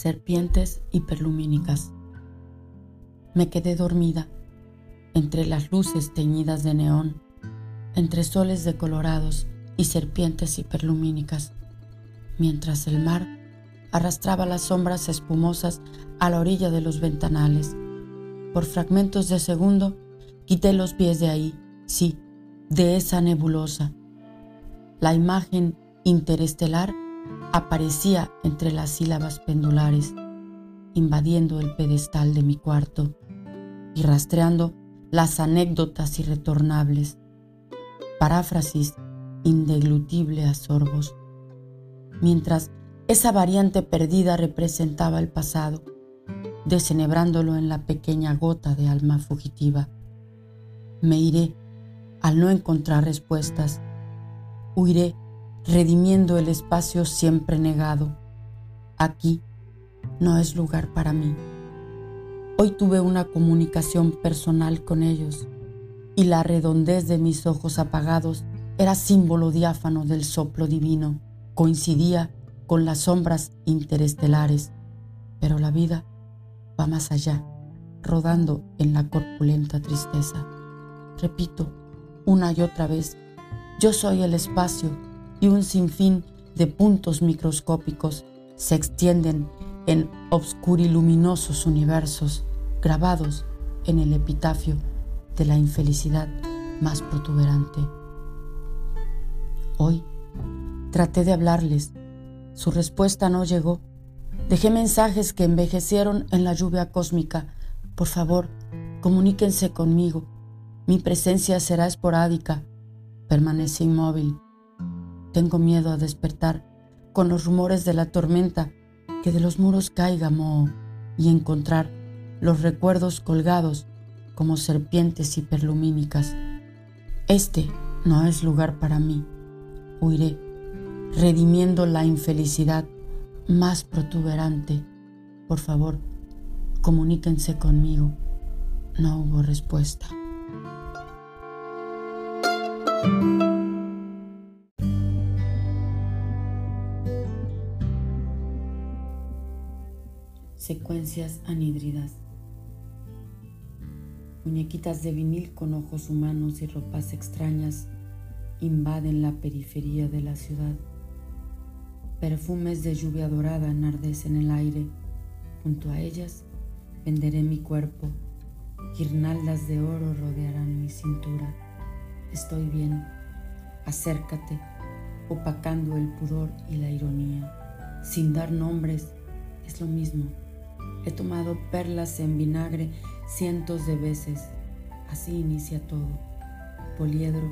serpientes hiperlumínicas. Me quedé dormida entre las luces teñidas de neón, entre soles decolorados y serpientes hiperlumínicas, mientras el mar arrastraba las sombras espumosas a la orilla de los ventanales. Por fragmentos de segundo quité los pies de ahí, sí, de esa nebulosa. La imagen interestelar aparecía entre las sílabas pendulares, invadiendo el pedestal de mi cuarto y rastreando las anécdotas irretornables, paráfrasis indeglutible a sorbos, mientras esa variante perdida representaba el pasado, desenebrándolo en la pequeña gota de alma fugitiva. Me iré al no encontrar respuestas, huiré redimiendo el espacio siempre negado. Aquí no es lugar para mí. Hoy tuve una comunicación personal con ellos y la redondez de mis ojos apagados era símbolo diáfano del soplo divino. Coincidía con las sombras interestelares, pero la vida va más allá, rodando en la corpulenta tristeza. Repito una y otra vez, yo soy el espacio y un sinfín de puntos microscópicos se extienden en obscuriluminosos universos grabados en el epitafio de la infelicidad más protuberante. Hoy traté de hablarles, su respuesta no llegó. Dejé mensajes que envejecieron en la lluvia cósmica. Por favor, comuníquense conmigo. Mi presencia será esporádica. Permanece inmóvil. Tengo miedo a despertar con los rumores de la tormenta, que de los muros caiga moho y encontrar los recuerdos colgados como serpientes hiperlumínicas. Este no es lugar para mí. Huiré, redimiendo la infelicidad más protuberante. Por favor, comuníquense conmigo. No hubo respuesta. Secuencias anhídridas. Muñequitas de vinil con ojos humanos y ropas extrañas invaden la periferia de la ciudad. Perfumes de lluvia dorada enardecen el aire. Junto a ellas venderé mi cuerpo. Guirnaldas de oro rodearán mi cintura. Estoy bien. Acércate, opacando el pudor y la ironía. Sin dar nombres, es lo mismo. He tomado perlas en vinagre cientos de veces. Así inicia todo. Poliedro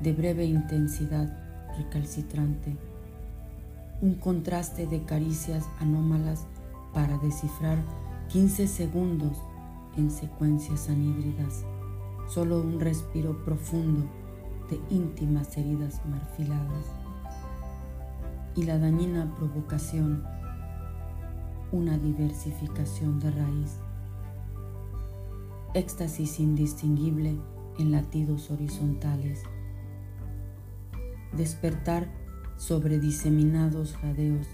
de breve intensidad recalcitrante. Un contraste de caricias anómalas para descifrar 15 segundos en secuencias anhídridas. Solo un respiro profundo de íntimas heridas marfiladas. Y la dañina provocación una diversificación de raíz. Éxtasis indistinguible en latidos horizontales. Despertar sobre diseminados jadeos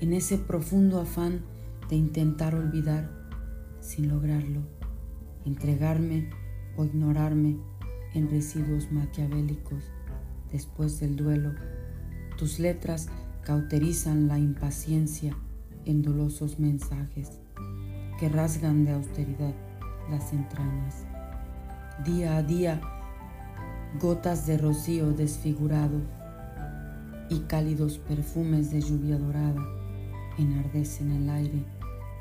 en ese profundo afán de intentar olvidar sin lograrlo, entregarme o ignorarme en residuos maquiavélicos después del duelo. Tus letras cauterizan la impaciencia en dolosos mensajes que rasgan de austeridad las entrañas. Día a día, gotas de rocío desfigurado y cálidos perfumes de lluvia dorada enardecen el aire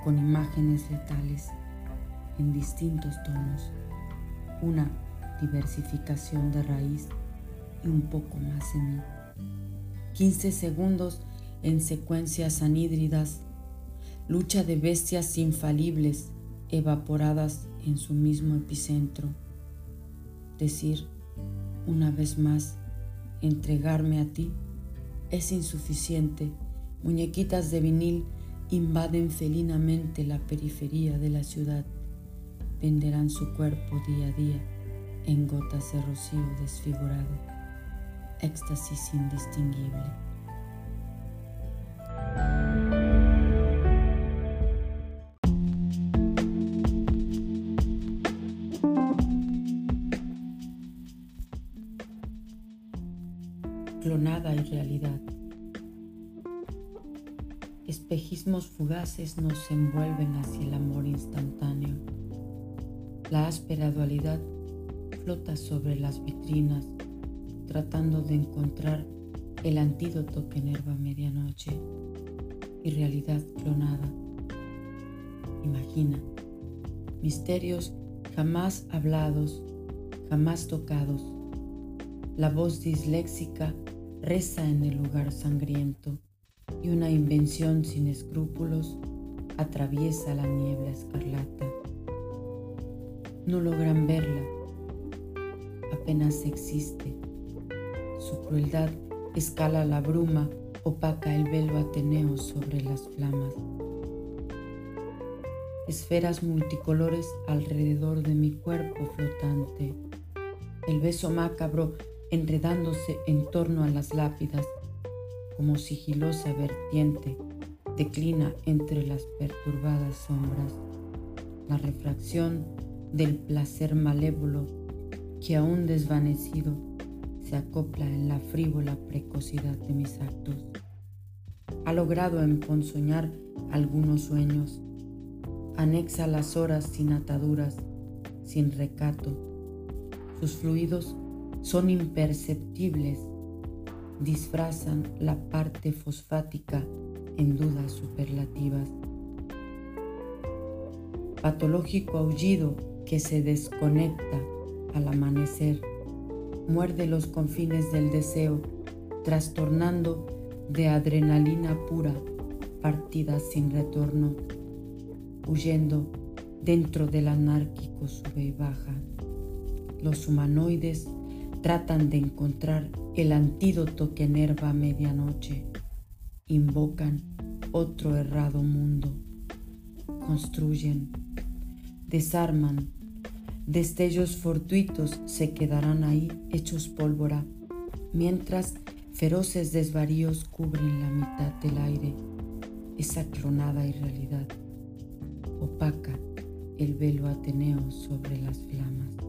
con imágenes letales en distintos tonos, una diversificación de raíz y un poco más en mí. 15 segundos en secuencias anhídridas lucha de bestias infalibles evaporadas en su mismo epicentro. Decir una vez más, entregarme a ti es insuficiente. Muñequitas de vinil invaden felinamente la periferia de la ciudad. Venderán su cuerpo día a día en gotas de rocío desfigurado. Éxtasis indistinguible. Clonada y realidad. Espejismos fugaces nos envuelven hacia el amor instantáneo. La áspera dualidad flota sobre las vitrinas, tratando de encontrar el antídoto que enerva medianoche y realidad clonada. Imagina, misterios jamás hablados, jamás tocados. La voz disléxica reza en el lugar sangriento y una invención sin escrúpulos atraviesa la niebla escarlata. No logran verla, apenas existe. Su crueldad escala la bruma, opaca el velo ateneo sobre las flamas. Esferas multicolores alrededor de mi cuerpo flotante. El beso macabro enredándose en torno a las lápidas como sigilosa vertiente, declina entre las perturbadas sombras. La refracción del placer malévolo que aún desvanecido se acopla en la frívola precocidad de mis actos. Ha logrado emponzoñar algunos sueños, anexa las horas sin ataduras, sin recato. Sus fluidos son imperceptibles disfrazan la parte fosfática en dudas superlativas. Patológico aullido que se desconecta al amanecer, muerde los confines del deseo, trastornando de adrenalina pura partidas sin retorno, huyendo dentro del anárquico sube y baja. Los humanoides tratan de encontrar el antídoto que enerva a medianoche. Invocan otro errado mundo. Construyen, desarman. Destellos fortuitos se quedarán ahí hechos pólvora, mientras feroces desvaríos cubren la mitad del aire, esa clonada irrealidad, opaca el velo ateneo sobre las flamas.